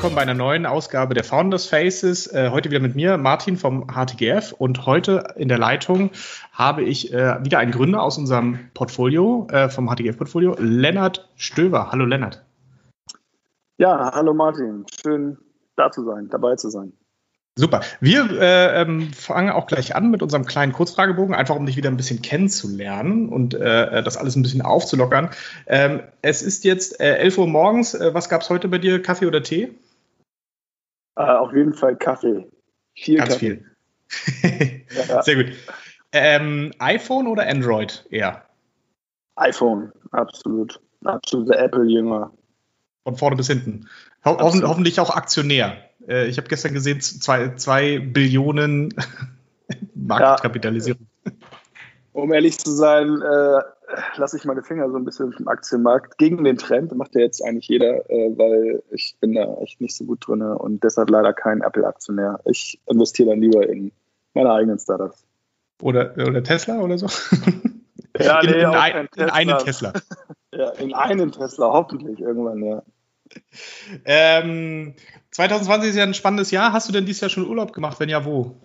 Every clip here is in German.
willkommen bei einer neuen Ausgabe der Founders Faces. Äh, heute wieder mit mir, Martin vom HTGF. Und heute in der Leitung habe ich äh, wieder einen Gründer aus unserem Portfolio, äh, vom HTGF-Portfolio, Lennart Stöber. Hallo Lennart. Ja, hallo Martin. Schön da zu sein, dabei zu sein. Super. Wir äh, ähm, fangen auch gleich an mit unserem kleinen Kurzfragebogen, einfach um dich wieder ein bisschen kennenzulernen und äh, das alles ein bisschen aufzulockern. Ähm, es ist jetzt äh, 11 Uhr morgens. Äh, was gab es heute bei dir? Kaffee oder Tee? Äh, auf jeden Fall Kaffee. Viel Ganz Kaffee. viel. ja. Sehr gut. Ähm, iPhone oder Android eher? iPhone, absolut. Absoluter Apple-Jünger. Von vorne bis hinten. Ho hoffen, hoffentlich auch Aktionär. Äh, ich habe gestern gesehen, zwei, zwei Billionen Marktkapitalisierung. Ja. Um ehrlich zu sein, äh, lasse ich meine Finger so ein bisschen vom Aktienmarkt gegen den Trend. Macht ja jetzt eigentlich jeder, äh, weil ich bin da echt nicht so gut drin und deshalb leider kein Apple-Aktionär. Ich investiere dann lieber in meine eigenen Startups. Oder, oder Tesla oder so? Ja, in, nee, in, ein, in einen Tesla. ja, in einen Tesla, hoffentlich irgendwann, ja. Ähm, 2020 ist ja ein spannendes Jahr. Hast du denn dieses Jahr schon Urlaub gemacht? Wenn ja, wo?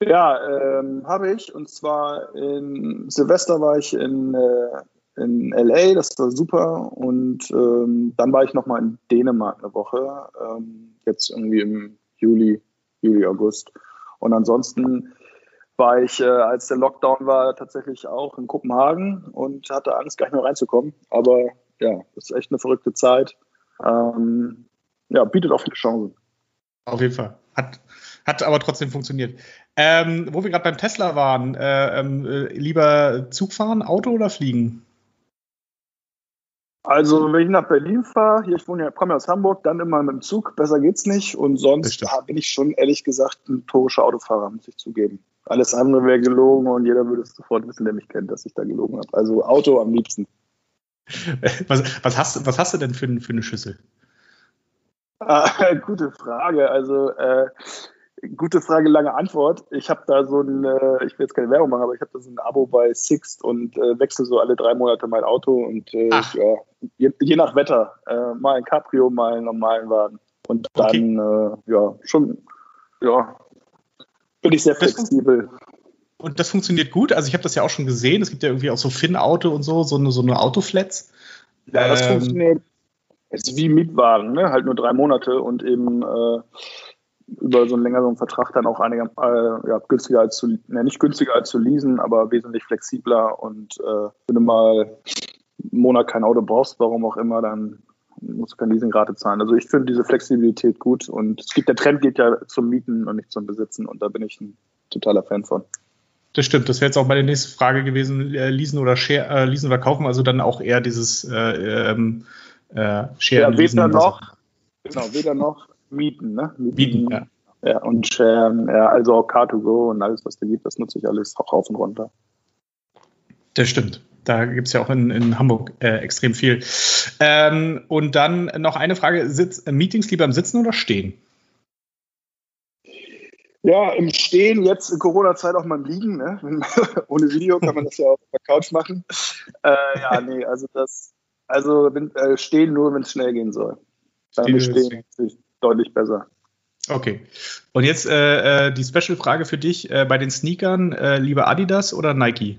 Ja, ähm, habe ich. Und zwar in Silvester war ich in, äh, in LA, das war super. Und ähm, dann war ich nochmal in Dänemark eine Woche. Ähm, jetzt irgendwie im Juli, Juli, August. Und ansonsten war ich, äh, als der Lockdown war, tatsächlich auch in Kopenhagen und hatte Angst, gar nicht mehr reinzukommen. Aber ja, das ist echt eine verrückte Zeit. Ähm, ja, bietet auch viele Chancen. Auf jeden Fall. Hat, hat aber trotzdem funktioniert. Ähm, wo wir gerade beim Tesla waren, äh, äh, lieber Zug fahren, Auto oder fliegen? Also, wenn ich nach Berlin fahre, hier, ich wohne ja, komme ja aus Hamburg, dann immer mit dem Zug, besser geht's nicht. Und sonst bin ich schon ehrlich gesagt ein torischer Autofahrer, muss ich zugeben. Alles andere wäre gelogen und jeder würde es sofort wissen, der mich kennt, dass ich da gelogen habe. Also Auto am liebsten. Was, was, hast, was hast du denn für, für eine Schüssel? Ah, gute Frage. Also, äh, gute Frage, lange Antwort. Ich habe da so ein, äh, ich will jetzt keine Werbung machen, aber ich habe da so ein Abo bei Sixt und äh, wechsle so alle drei Monate mein Auto und äh, ja, je, je, nach Wetter. Äh, mal ein Cabrio, mal einen normalen Wagen. Und dann, okay. Äh, ja, schon, ja, bin ich sehr flexibel. Und das funktioniert gut. Also ich habe das ja auch schon gesehen. Es gibt ja irgendwie auch so Finn-Auto und so, so eine, so eine Autoflats. Ja, das ähm, funktioniert. Es ist wie Mietwagen, ne? halt nur drei Monate und eben äh, über so einen längeren Vertrag dann auch einiger, äh, ja, günstiger als zu, ne, nicht günstiger als zu leasen, aber wesentlich flexibler. Und äh, wenn du mal einen Monat kein Auto brauchst, warum auch immer, dann musst du keine Leasingrate zahlen. Also ich finde diese Flexibilität gut und es gibt der Trend geht ja zum Mieten und nicht zum Besitzen und da bin ich ein totaler Fan von. Das stimmt, das wäre jetzt auch meine nächste Frage gewesen, äh, leasen oder share, äh, leasen oder kaufen, also dann auch eher dieses äh, ähm, äh, Share. Ja, weder noch, genau, weder noch mieten, ne? Mieten, mieten ja. ja. Und sharen, ja, also auch Car2Go und alles, was da gibt, das nutze ich alles auch rauf und runter. Das stimmt. Da gibt es ja auch in, in Hamburg äh, extrem viel. Ähm, und dann noch eine Frage: Sitz, Meetings lieber im Sitzen oder Stehen? Ja, im Stehen, jetzt in Corona-Zeit auch mal im Liegen. Ne? Ohne Video kann man das ja auch auf der Couch machen. Äh, ja, nee, also das, also wenn, äh, stehen nur, wenn es schnell gehen soll. Dann stehen natürlich deutlich besser. Okay. Und jetzt äh, äh, die Special-Frage für dich: äh, Bei den Sneakern, äh, lieber Adidas oder Nike?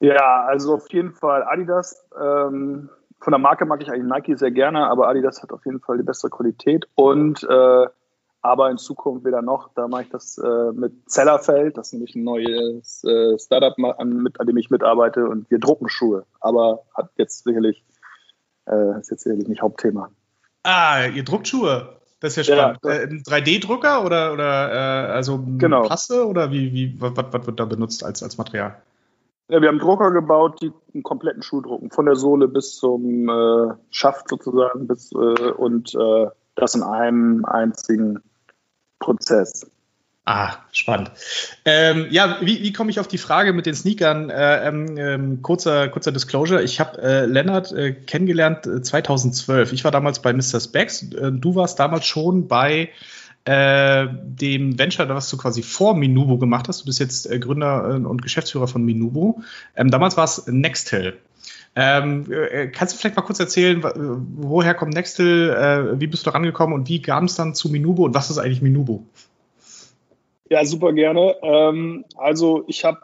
Ja, also auf jeden Fall Adidas. Ähm, von der Marke mag ich eigentlich Nike sehr gerne, aber Adidas hat auf jeden Fall die bessere Qualität und äh, aber in Zukunft wieder noch, da mache ich das äh, mit Zellerfeld, das ist nämlich ein neues äh, Startup, an, mit, an dem ich mitarbeite und wir drucken Schuhe. Aber hat jetzt sicherlich, äh, ist jetzt sicherlich nicht Hauptthema. Ah, ihr druckt Schuhe. Das ist ja spannend. Ja, äh, ein 3D-Drucker oder, oder äh, also genau. Paste oder wie, wie, was, was wird da benutzt als, als Material? Ja, wir haben Drucker gebaut, die einen kompletten Schuh drucken, von der Sohle bis zum äh, Schaft sozusagen bis, äh, und äh, das in einem einzigen Prozess. Ah, spannend. Ähm, ja, wie, wie komme ich auf die Frage mit den Sneakern? Äh, ähm, ähm, kurzer, kurzer Disclosure. Ich habe äh, Lennart äh, kennengelernt 2012. Äh, ich war damals bei Mr. Specs. Äh, du warst damals schon bei äh, dem Venture, was du quasi vor Minubo gemacht hast. Du bist jetzt Gründer und Geschäftsführer von Minubo. Ähm, damals war es Nextel. Ähm, äh, kannst du vielleicht mal kurz erzählen, woher kommt Nextel, äh, wie bist du da rangekommen und wie kam es dann zu Minubo und was ist eigentlich Minubo? Ja, super gerne. Ähm, also ich habe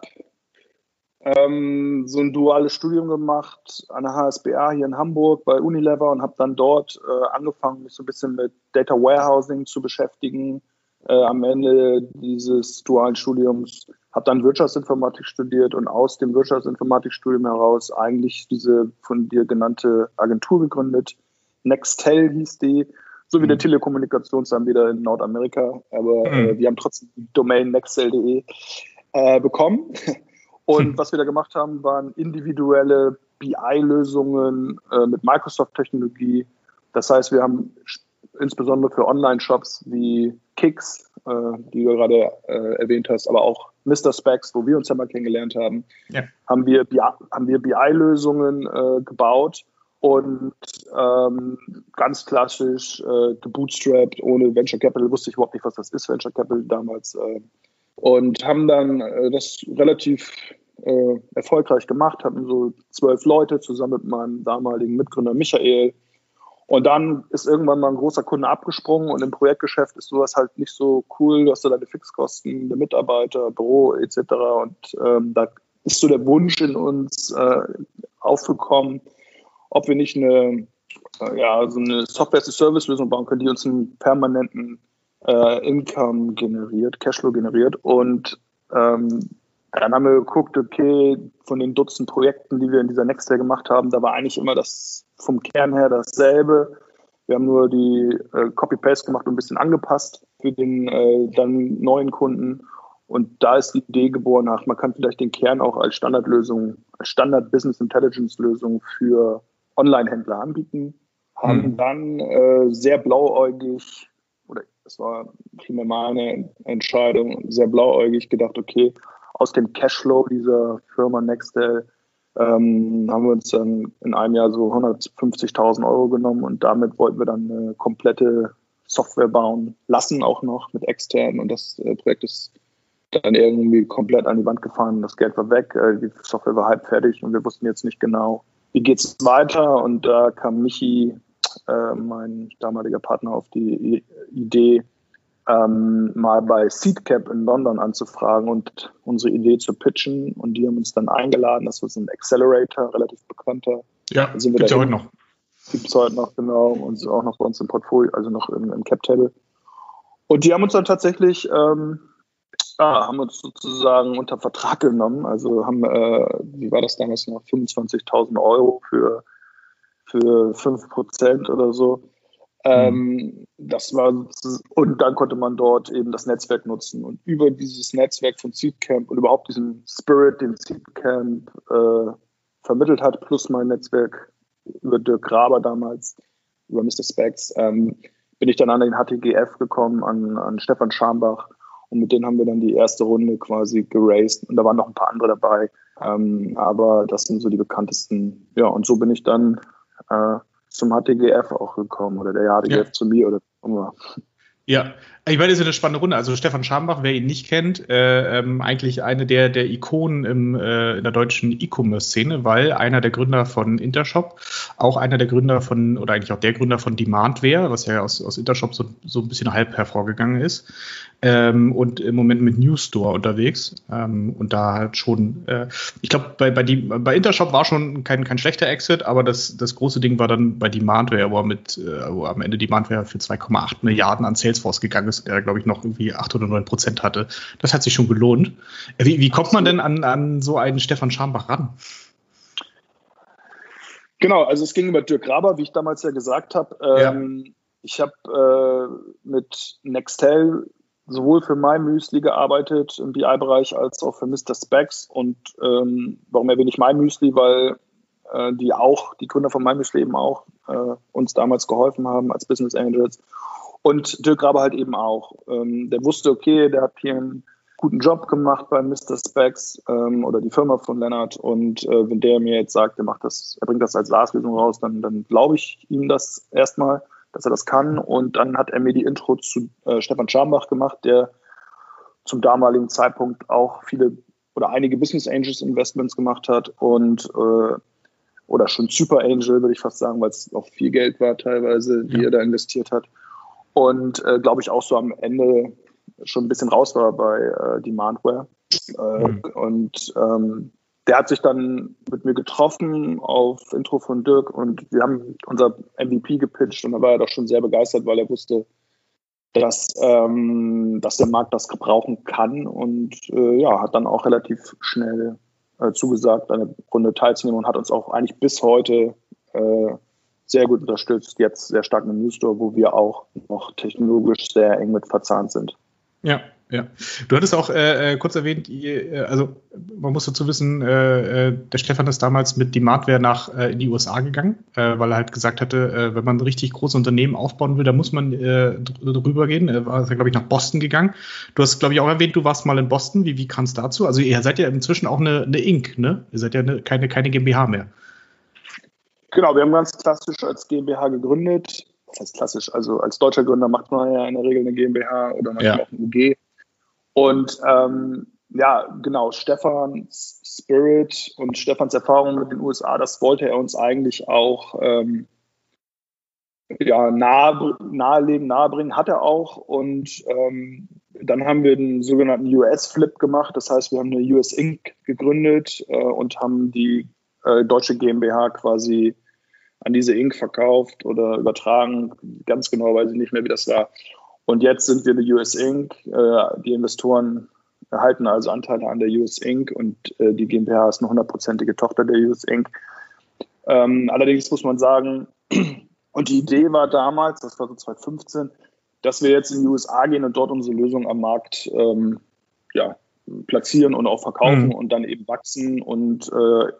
ähm, so ein duales Studium gemacht an der HSBA hier in Hamburg bei Unilever und habe dann dort äh, angefangen, mich so ein bisschen mit Data Warehousing zu beschäftigen. Äh, am Ende dieses dualen Studiums habe dann Wirtschaftsinformatik studiert und aus dem Wirtschaftsinformatikstudium heraus eigentlich diese von dir genannte Agentur gegründet. Nextel hieß die so wie der mhm. Telekommunikationsanbieter in Nordamerika. Aber äh, mhm. wir haben trotzdem die Domain nextel.de äh, bekommen. Und mhm. was wir da gemacht haben, waren individuelle BI-Lösungen äh, mit Microsoft-Technologie. Das heißt, wir haben insbesondere für Online-Shops wie Kicks, äh, die du gerade äh, erwähnt hast, aber auch Mr. Specs, wo wir uns ja mal kennengelernt haben, ja. haben wir, BI-Lösungen äh, gebaut und ähm, ganz klassisch äh, gebootstrapped, ohne Venture Capital, wusste ich überhaupt nicht, was das ist, Venture Capital damals. Äh, und haben dann äh, das relativ äh, erfolgreich gemacht, hatten so zwölf Leute zusammen mit meinem damaligen Mitgründer Michael. Und dann ist irgendwann mal ein großer Kunde abgesprungen und im Projektgeschäft ist sowas halt nicht so cool. Du hast da deine Fixkosten, der Mitarbeiter, Büro etc. Und ähm, da ist so der Wunsch in uns äh, aufgekommen, ob wir nicht eine, äh, ja, so eine Software-as-a-Service-Lösung bauen können, die uns einen permanenten äh, Income generiert, Cashflow generiert. Und ähm, dann haben wir geguckt, okay, von den Dutzend Projekten, die wir in dieser Nextel gemacht haben, da war eigentlich immer das vom Kern her dasselbe. Wir haben nur die äh, Copy-Paste gemacht und ein bisschen angepasst für den äh, dann neuen Kunden. Und da ist die Idee geboren, ach, man kann vielleicht den Kern auch als Standardlösung, als Standard-Business Intelligence-Lösung für Online-Händler anbieten, haben hm. dann äh, sehr blauäugig, oder das war primär meine Entscheidung, sehr blauäugig gedacht, okay, aus dem Cashflow dieser Firma Nextel ähm, haben wir uns dann in einem Jahr so 150.000 Euro genommen und damit wollten wir dann eine komplette Software bauen lassen, auch noch mit externen und das äh, Projekt ist dann irgendwie komplett an die Wand gefahren. Das Geld war weg, äh, die Software war halb fertig und wir wussten jetzt nicht genau, wie geht es weiter? Und da kam Michi, äh, mein damaliger Partner, auf die Idee, ähm, mal bei Seedcap in London anzufragen und unsere Idee zu pitchen. Und die haben uns dann eingeladen. Das war so ein Accelerator, relativ bekannter. Ja, gibt es ja heute noch. Gibt es heute noch, genau. Und auch noch bei uns im Portfolio, also noch im, im Cap-Table. Und die haben uns dann tatsächlich ähm, ja, haben uns sozusagen unter Vertrag genommen. Also haben, äh, wie war das damals noch, 25.000 Euro für, für 5% oder so. Ähm, mhm. das war, und dann konnte man dort eben das Netzwerk nutzen. Und über dieses Netzwerk von Seedcamp und überhaupt diesen Spirit, den Seedcamp äh, vermittelt hat, plus mein Netzwerk über Dirk Graber damals, über Mr. Specs, ähm, bin ich dann an den HTGF gekommen, an, an Stefan Schambach und mit denen haben wir dann die erste Runde quasi geraced. Und da waren noch ein paar andere dabei. Ähm, aber das sind so die bekanntesten. Ja, und so bin ich dann äh, zum HTGF auch gekommen oder der HTGF ja. zu mir oder immer. Ja, ich meine, das ist eine spannende Runde. Also Stefan Schambach, wer ihn nicht kennt, äh, ähm, eigentlich eine der, der Ikonen im, äh, in der deutschen E-Commerce-Szene, weil einer der Gründer von Intershop, auch einer der Gründer von, oder eigentlich auch der Gründer von Demandware, was ja aus, aus Intershop so, so ein bisschen halb hervorgegangen ist, ähm, und im Moment mit News Store unterwegs. Ähm, und da halt schon, äh, ich glaube, bei, bei, bei Intershop war schon kein, kein schlechter Exit, aber das, das große Ding war dann bei Demandware, wo mit, äh, wo am Ende Demandware für 2,8 Milliarden an Salesforce gegangen ist, der, glaube ich, noch irgendwie 8 oder 9 Prozent hatte. Das hat sich schon gelohnt. Äh, wie, wie kommt man denn an, an so einen Stefan Schambach ran? Genau, also es ging über Dirk Graber, wie ich damals ja gesagt habe. Ähm, ja. Ich habe äh, mit Nextel sowohl für mein Müsli gearbeitet im BI-Bereich als auch für Mr. Specs. Und ähm, warum erwähne ich mein Müsli? Weil äh, die auch, die Gründer von mein Müsli eben auch äh, uns damals geholfen haben als Business Angels. Und Dirk Graber halt eben auch. Ähm, der wusste, okay, der hat hier einen guten Job gemacht bei Mr. Specs ähm, oder die Firma von Lennart. Und äh, wenn der mir jetzt sagt, er macht das, er bringt das als SaaS-Lösung raus, dann, dann glaube ich ihm das erstmal dass er das kann. Und dann hat er mir die Intro zu äh, Stefan Schambach gemacht, der zum damaligen Zeitpunkt auch viele oder einige Business Angels Investments gemacht hat und äh, oder schon Super Angel, würde ich fast sagen, weil es auch viel Geld war teilweise, die ja. er da investiert hat. Und äh, glaube ich auch so am Ende schon ein bisschen raus war bei äh, Demandware. Mhm. Und ähm, der hat sich dann mit mir getroffen auf Intro von Dirk und wir haben unser MVP gepitcht und da war er doch schon sehr begeistert, weil er wusste, dass, ähm, dass der Markt das gebrauchen kann und äh, ja, hat dann auch relativ schnell äh, zugesagt, eine Runde teilzunehmen und hat uns auch eigentlich bis heute äh, sehr gut unterstützt, jetzt sehr stark im News Store, wo wir auch noch technologisch sehr eng mit verzahnt sind. Ja, ja. Du hattest auch äh, äh, kurz erwähnt, äh, also man muss dazu wissen, äh, äh, der Stefan ist damals mit Demandware nach äh, in die USA gegangen, weil er halt gesagt hatte, wenn man ein richtig großes Unternehmen aufbauen will, da muss man drüber gehen. Er war, glaube ich, nach Boston gegangen. Du hast, glaube ich, auch erwähnt, du warst mal in Boston. Wie, wie kam es dazu? Also ihr seid ja inzwischen auch eine, eine Inc., ne? Ihr seid ja eine, keine, keine GmbH mehr. Genau, wir haben ganz klassisch als GmbH gegründet. Das heißt klassisch, also als deutscher Gründer macht man ja in der Regel eine GmbH oder manchmal ja. auch eine UG. Und ähm, ja, genau, Stefans Spirit und Stefans Erfahrung mit den USA, das wollte er uns eigentlich auch ähm, ja, nahe, nahelegen, nahebringen, hat er auch. Und ähm, dann haben wir den sogenannten US-Flip gemacht. Das heißt, wir haben eine US Inc. gegründet äh, und haben die äh, deutsche GmbH quasi an diese Inc. verkauft oder übertragen. Ganz genau weiß ich nicht mehr, wie das war. Und jetzt sind wir eine US Inc. Äh, die Investoren erhalten also Anteile an der US Inc. und äh, die GmbH ist eine hundertprozentige Tochter der US Inc. Ähm, allerdings muss man sagen, und die Idee war damals, das war so 2015, dass wir jetzt in die USA gehen und dort unsere Lösung am Markt ähm, ja, platzieren und auch verkaufen mhm. und dann eben wachsen. Und äh,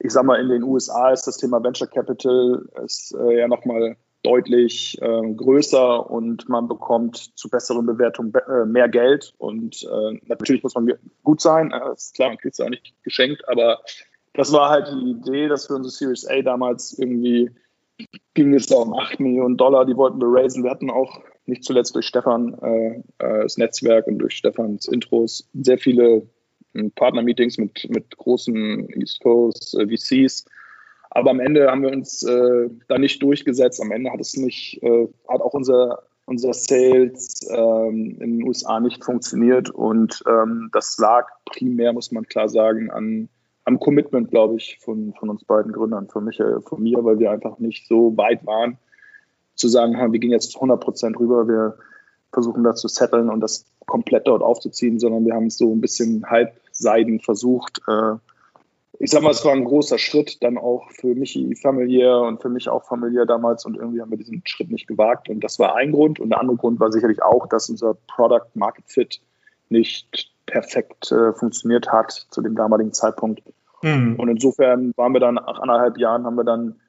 ich sag mal, in den USA ist das Thema Venture Capital ist äh, ja nochmal deutlich äh, größer und man bekommt zu besseren Bewertungen äh, mehr Geld. Und äh, natürlich muss man gut sein, äh, ist klar, man kriegt es auch nicht geschenkt, aber das war halt die Idee, dass wir unsere Series A damals irgendwie ging es um 8 Millionen Dollar, die wollten wir raisen. Wir hatten auch nicht zuletzt durch Stefan äh, äh, das Netzwerk und durch Stefans Intros sehr viele Partner-Meetings mit, mit großen East Coast VCs aber am Ende haben wir uns äh, da nicht durchgesetzt. Am Ende hat es nicht, äh, hat auch unser, unser Sales ähm, in den USA nicht funktioniert. Und ähm, das lag primär, muss man klar sagen, an, am Commitment, glaube ich, von, von uns beiden Gründern, von Michael, von mir, weil wir einfach nicht so weit waren, zu sagen, wir gehen jetzt 100 Prozent rüber, wir versuchen das zu setteln und das komplett dort aufzuziehen, sondern wir haben es so ein bisschen halbseiden versucht, äh, ich sag mal, es war ein großer Schritt dann auch für mich familiär und für mich auch familiär damals und irgendwie haben wir diesen Schritt nicht gewagt und das war ein Grund und der andere Grund war sicherlich auch, dass unser Product Market Fit nicht perfekt äh, funktioniert hat zu dem damaligen Zeitpunkt. Mhm. Und insofern waren wir dann nach anderthalb Jahren haben wir dann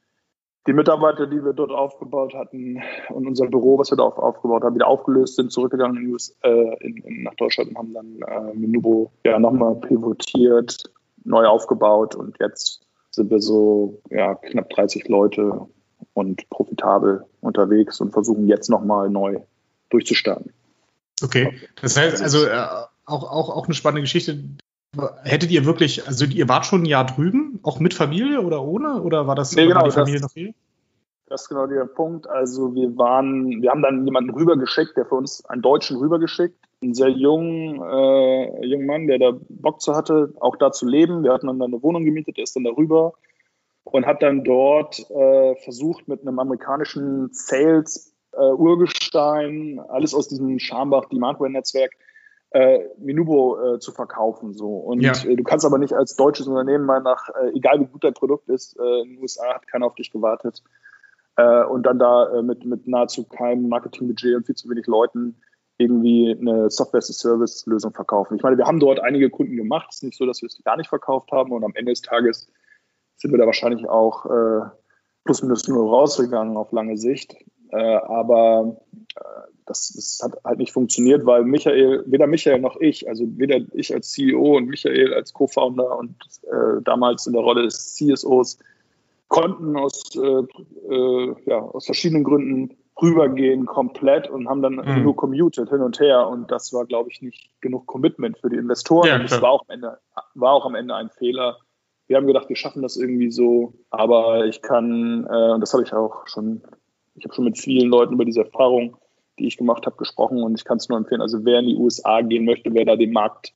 die Mitarbeiter, die wir dort aufgebaut hatten und unser Büro, was wir da aufgebaut haben, wieder aufgelöst sind, zurückgegangen in, US, äh, in, in, nach Deutschland und haben dann äh, Minubo ja nochmal pivotiert neu aufgebaut und jetzt sind wir so ja, knapp 30 Leute und profitabel unterwegs und versuchen jetzt nochmal neu durchzustarten. Okay, das heißt also äh, auch, auch, auch eine spannende Geschichte. Hättet ihr wirklich, also ihr wart schon ein Jahr drüben, auch mit Familie oder ohne? Oder war das nee, genau, die Familie das, noch hier? Das ist genau der Punkt. Also wir waren, wir haben dann jemanden rübergeschickt, der für uns einen Deutschen rübergeschickt, einen sehr jungen, äh, jungen Mann, der da Bock zu hatte, auch da zu leben. Wir hatten dann eine Wohnung gemietet, der ist dann darüber und hat dann dort äh, versucht, mit einem amerikanischen Sales äh, Urgestein, alles aus diesem Schambach Demandware-Netzwerk, äh, Minubo äh, zu verkaufen. So. Und ja. äh, du kannst aber nicht als deutsches Unternehmen mal nach, äh, egal wie gut dein Produkt ist, äh, in den USA hat keiner auf dich gewartet. Äh, und dann da äh, mit, mit nahezu keinem Marketingbudget und viel zu wenig Leuten irgendwie eine Software-as-a-Service-Lösung verkaufen. Ich meine, wir haben dort einige Kunden gemacht. Es ist nicht so, dass wir es gar nicht verkauft haben und am Ende des Tages sind wir da wahrscheinlich auch äh, plus minus null rausgegangen auf lange Sicht. Äh, aber äh, das, das, hat halt nicht funktioniert, weil Michael, weder Michael noch ich, also weder ich als CEO und Michael als Co-Founder und äh, damals in der Rolle des CSOs konnten aus, äh, äh, ja, aus verschiedenen Gründen rübergehen komplett und haben dann mhm. nur commuted hin und her und das war, glaube ich, nicht genug Commitment für die Investoren. Ja, und das war auch, am Ende, war auch am Ende ein Fehler, wir haben gedacht, wir schaffen das irgendwie so, aber ich kann, äh, und das habe ich auch schon, ich habe schon mit vielen Leuten über diese Erfahrung, die ich gemacht habe, gesprochen und ich kann es nur empfehlen. Also wer in die USA gehen möchte, wer da den Markt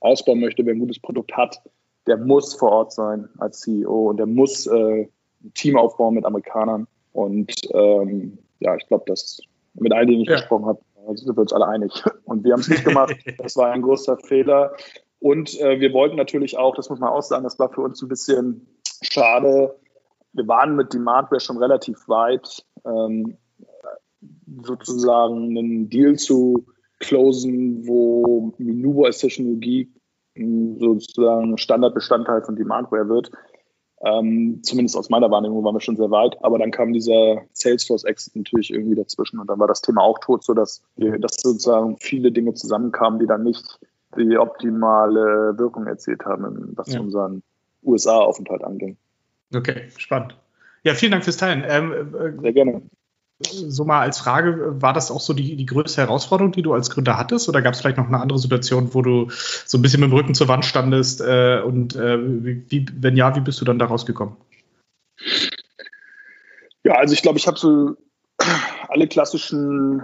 ausbauen möchte, wer ein gutes Produkt hat, der muss vor Ort sein als CEO und der muss äh, ein Team aufbauen mit Amerikanern. Und ähm, ja, ich glaube, dass mit all denen ich ja. gesprochen habe, sind wir uns alle einig. Und wir haben es nicht gemacht. Das war ein großer Fehler. Und äh, wir wollten natürlich auch, das muss man auch sagen, das war für uns ein bisschen schade. Wir waren mit Demandware schon relativ weit, ähm, sozusagen einen Deal zu closen, wo Minubo als Technologie sozusagen Standardbestandteil von Demandware wird. Ähm, zumindest aus meiner Wahrnehmung waren wir schon sehr weit, aber dann kam dieser Salesforce-Exit natürlich irgendwie dazwischen und dann war das Thema auch tot, sodass wir, dass sozusagen viele Dinge zusammenkamen, die dann nicht die optimale Wirkung erzielt haben, was ja. unseren USA-Aufenthalt anging. Okay, spannend. Ja, vielen Dank fürs Teilen. Ähm, äh, Sehr gerne. So mal als Frage, war das auch so die, die größte Herausforderung, die du als Gründer hattest? Oder gab es vielleicht noch eine andere Situation, wo du so ein bisschen mit dem Rücken zur Wand standest? Äh, und äh, wie, wenn ja, wie bist du dann da rausgekommen? Ja, also ich glaube, ich habe so alle klassischen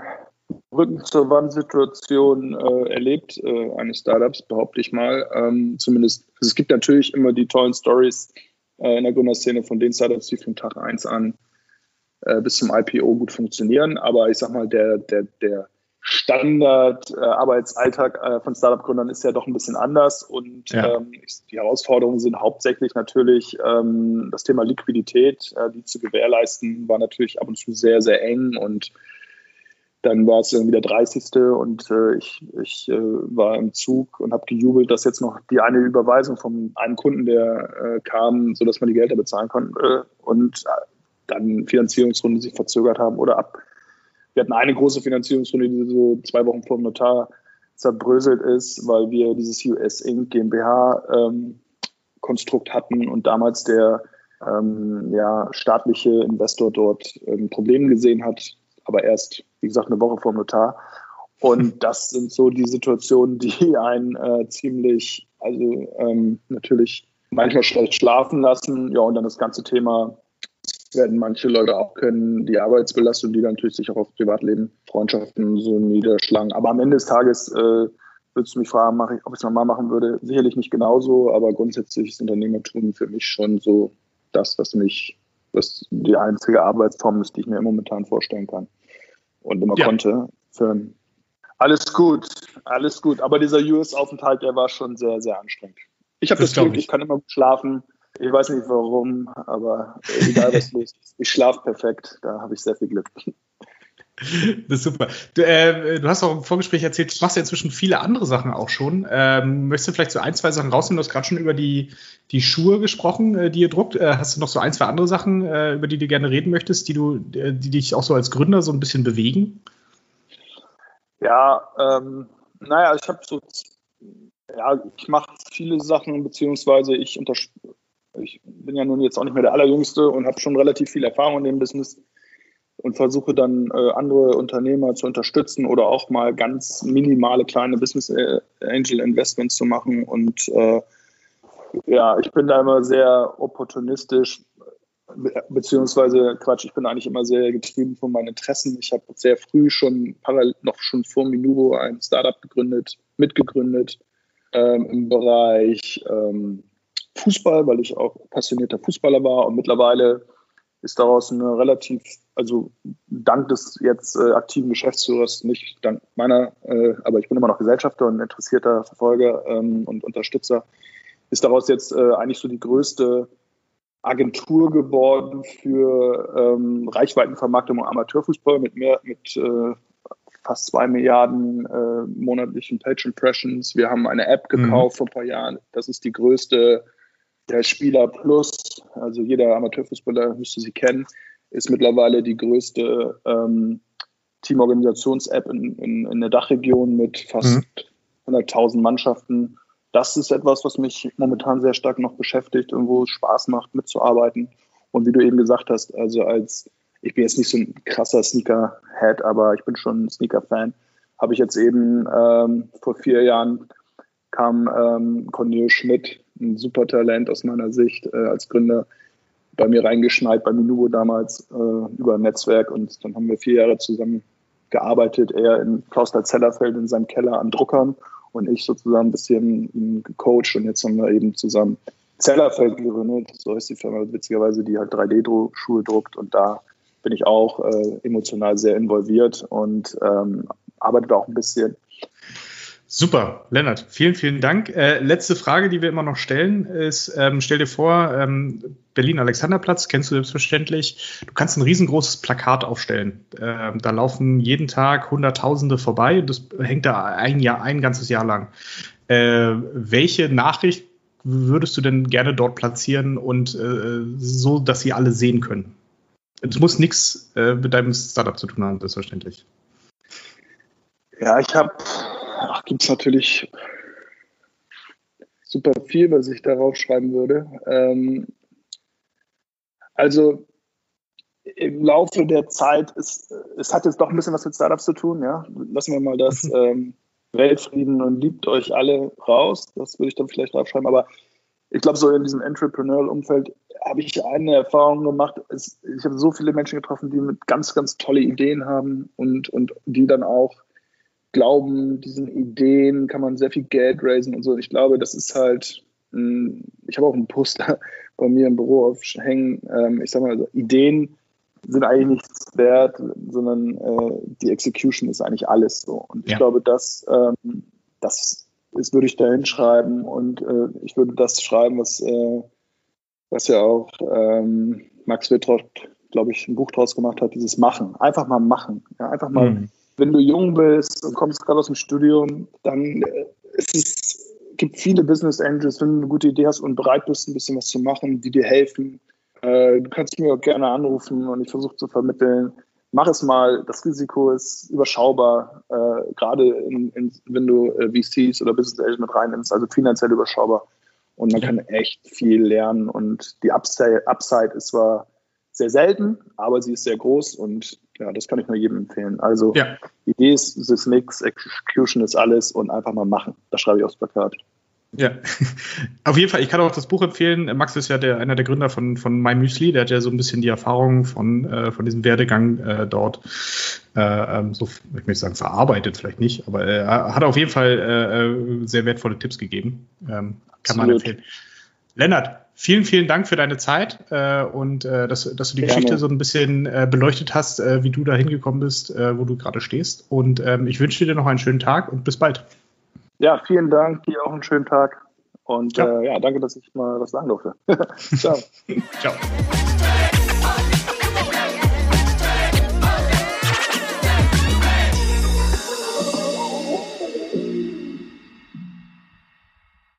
Rücken zur Wand-Situation äh, erlebt äh, eines Startups, behaupte ich mal. Ähm, zumindest, also es gibt natürlich immer die tollen Stories äh, in der Gründerszene von den Startups, die von Tag 1 an äh, bis zum IPO gut funktionieren. Aber ich sag mal, der, der, der Standard-Arbeitsalltag äh, von Startup-Gründern ist ja doch ein bisschen anders. Und ja. ähm, die Herausforderungen sind hauptsächlich natürlich ähm, das Thema Liquidität, äh, die zu gewährleisten, war natürlich ab und zu sehr, sehr eng und dann war es irgendwie der 30. und äh, ich, ich äh, war im Zug und habe gejubelt, dass jetzt noch die eine Überweisung von einem Kunden, der äh, kam, sodass man die Gelder bezahlen konnte und äh, dann Finanzierungsrunde sich verzögert haben oder ab. Wir hatten eine große Finanzierungsrunde, die so zwei Wochen vor dem Notar zerbröselt ist, weil wir dieses US Inc. GmbH ähm, Konstrukt hatten und damals der ähm, ja, staatliche Investor dort ähm, Problem gesehen hat, aber erst, wie gesagt, eine Woche vor dem Notar. Und das sind so die Situationen, die einen äh, ziemlich, also ähm, natürlich manchmal schlecht schlafen lassen. Ja, und dann das ganze Thema werden manche Leute auch können, die Arbeitsbelastung, die dann natürlich sich auch auf Privatleben, Freundschaften so niederschlagen. Aber am Ende des Tages äh, würdest du mich fragen, ich, ob ich es nochmal machen würde. Sicherlich nicht genauso, aber grundsätzlich ist Unternehmertum für mich schon so das, was mich, was die einzige Arbeitsform ist, die ich mir momentan vorstellen kann und immer ja. konnte. Für alles gut, alles gut. Aber dieser US-Aufenthalt, der war schon sehr, sehr anstrengend. Ich habe das, das Glück, ich. ich kann immer schlafen. Ich weiß nicht warum, aber egal was los ist. Ich schlafe perfekt. Da habe ich sehr viel Glück. Das ist super. Du, äh, du, hast auch im Vorgespräch erzählt, du machst ja inzwischen viele andere Sachen auch schon. Ähm, möchtest du vielleicht so ein, zwei Sachen rausnehmen? Du hast gerade schon über die, die Schuhe gesprochen, äh, die ihr druckt. Äh, hast du noch so ein, zwei andere Sachen, äh, über die du gerne reden möchtest, die, du, äh, die dich auch so als Gründer so ein bisschen bewegen? Ja, ähm, naja, ich habe so, ja, ich mache viele Sachen, beziehungsweise ich, ich bin ja nun jetzt auch nicht mehr der Allerjüngste und habe schon relativ viel Erfahrung in dem Business und versuche dann äh, andere Unternehmer zu unterstützen oder auch mal ganz minimale kleine Business äh, Angel Investments zu machen. Und äh, ja, ich bin da immer sehr opportunistisch, beziehungsweise Quatsch, ich bin eigentlich immer sehr getrieben von meinen Interessen. Ich habe sehr früh schon parallel noch schon vor Minubo ein Startup gegründet, mitgegründet ähm, im Bereich ähm, Fußball, weil ich auch passionierter Fußballer war und mittlerweile ist daraus eine relativ, also dank des jetzt äh, aktiven Geschäftsführers, nicht dank meiner, äh, aber ich bin immer noch Gesellschafter und interessierter Verfolger ähm, und Unterstützer, ist daraus jetzt äh, eigentlich so die größte Agentur geworden für ähm, Reichweitenvermarktung im Amateurfußball mit mehr, mit äh, fast zwei Milliarden äh, monatlichen Page Impressions. Wir haben eine App mhm. gekauft mhm. vor ein paar Jahren. Das ist die größte der Spieler Plus, also jeder Amateurfußballer müsste sie kennen, ist mittlerweile die größte ähm, Teamorganisations-App in, in, in, der Dachregion mit fast mhm. 100.000 Mannschaften. Das ist etwas, was mich momentan sehr stark noch beschäftigt und wo es Spaß macht, mitzuarbeiten. Und wie du eben gesagt hast, also als ich bin jetzt nicht so ein krasser Sneaker-Head, aber ich bin schon ein Sneaker-Fan, habe ich jetzt eben ähm, vor vier Jahren kam ähm, Cornel Schmidt ein super Talent aus meiner Sicht äh, als Gründer bei mir reingeschneit, bei Minubo damals äh, über ein Netzwerk. Und dann haben wir vier Jahre zusammen gearbeitet, er in Kloster Zellerfeld in seinem Keller an Druckern und ich sozusagen ein bisschen ihn gecoacht. Und jetzt haben wir eben zusammen Zellerfeld gegründet, so ist die Firma witzigerweise, die halt 3D-Schuhe druckt. Und da bin ich auch äh, emotional sehr involviert und ähm, arbeite auch ein bisschen Super, Lennart, vielen, vielen Dank. Äh, letzte Frage, die wir immer noch stellen, ist, ähm, stell dir vor, ähm, Berlin-Alexanderplatz, kennst du selbstverständlich. Du kannst ein riesengroßes Plakat aufstellen. Äh, da laufen jeden Tag Hunderttausende vorbei. Das hängt da ein Jahr, ein ganzes Jahr lang. Äh, welche Nachricht würdest du denn gerne dort platzieren und äh, so, dass sie alle sehen können? Es muss nichts äh, mit deinem Startup zu tun haben, selbstverständlich. Ja, ich habe gibt es natürlich super viel, was ich darauf schreiben würde. Ähm, also im Laufe der Zeit ist, es hat jetzt doch ein bisschen was mit Startups zu tun, ja. Lassen wir mal das ähm, Weltfrieden und liebt euch alle raus. Das würde ich dann vielleicht draufschreiben. Aber ich glaube, so in diesem Entrepreneurial-Umfeld habe ich eine Erfahrung gemacht. Es, ich habe so viele Menschen getroffen, die mit ganz, ganz tolle Ideen haben und, und die dann auch Glauben, diesen Ideen kann man sehr viel Geld raisen und so. Ich glaube, das ist halt, ich habe auch ein Poster bei mir im Büro aufhängen. Ähm, ich sage mal, also Ideen sind eigentlich nichts wert, sondern äh, die Execution ist eigentlich alles so. Und ich ja. glaube, das, ähm, das ist, würde ich da hinschreiben und äh, ich würde das schreiben, was, äh, was ja auch ähm, Max Wittrock, glaube ich, ein Buch draus gemacht hat, dieses Machen. Einfach mal machen. Ja, einfach mal mhm wenn du jung bist und kommst gerade aus dem Studium, dann äh, ist es gibt viele Business Angels, wenn du eine gute Idee hast und bereit bist, ein bisschen was zu machen, die dir helfen. Äh, du kannst mir auch gerne anrufen und ich versuche zu vermitteln. Mach es mal. Das Risiko ist überschaubar, äh, gerade in, in, wenn du äh, VCs oder Business Angels mit reinnimmst, also finanziell überschaubar. Und man kann echt viel lernen und die Upside, Upside ist zwar sehr selten, aber sie ist sehr groß und ja, das kann ich nur jedem empfehlen. Also ja. Idee ist, ist nichts, Execution ist alles und einfach mal machen. Das schreibe ich aufs Plakat. Ja, auf jeden Fall. Ich kann auch das Buch empfehlen. Max ist ja der, einer der Gründer von, von My Müsli. Der hat ja so ein bisschen die Erfahrung von, äh, von diesem Werdegang äh, dort äh, ähm, so, ich möchte sagen, verarbeitet vielleicht nicht, aber er hat auf jeden Fall äh, äh, sehr wertvolle Tipps gegeben. Ähm, kann Absolut. man empfehlen. Lennart, vielen, vielen Dank für deine Zeit äh, und äh, dass, dass, du die Gerne. Geschichte so ein bisschen äh, beleuchtet hast, äh, wie du da hingekommen bist, äh, wo du gerade stehst. Und ähm, ich wünsche dir noch einen schönen Tag und bis bald. Ja, vielen Dank. Dir auch einen schönen Tag. Und ja, äh, ja danke, dass ich mal was sagen durfte. Ciao. Ciao.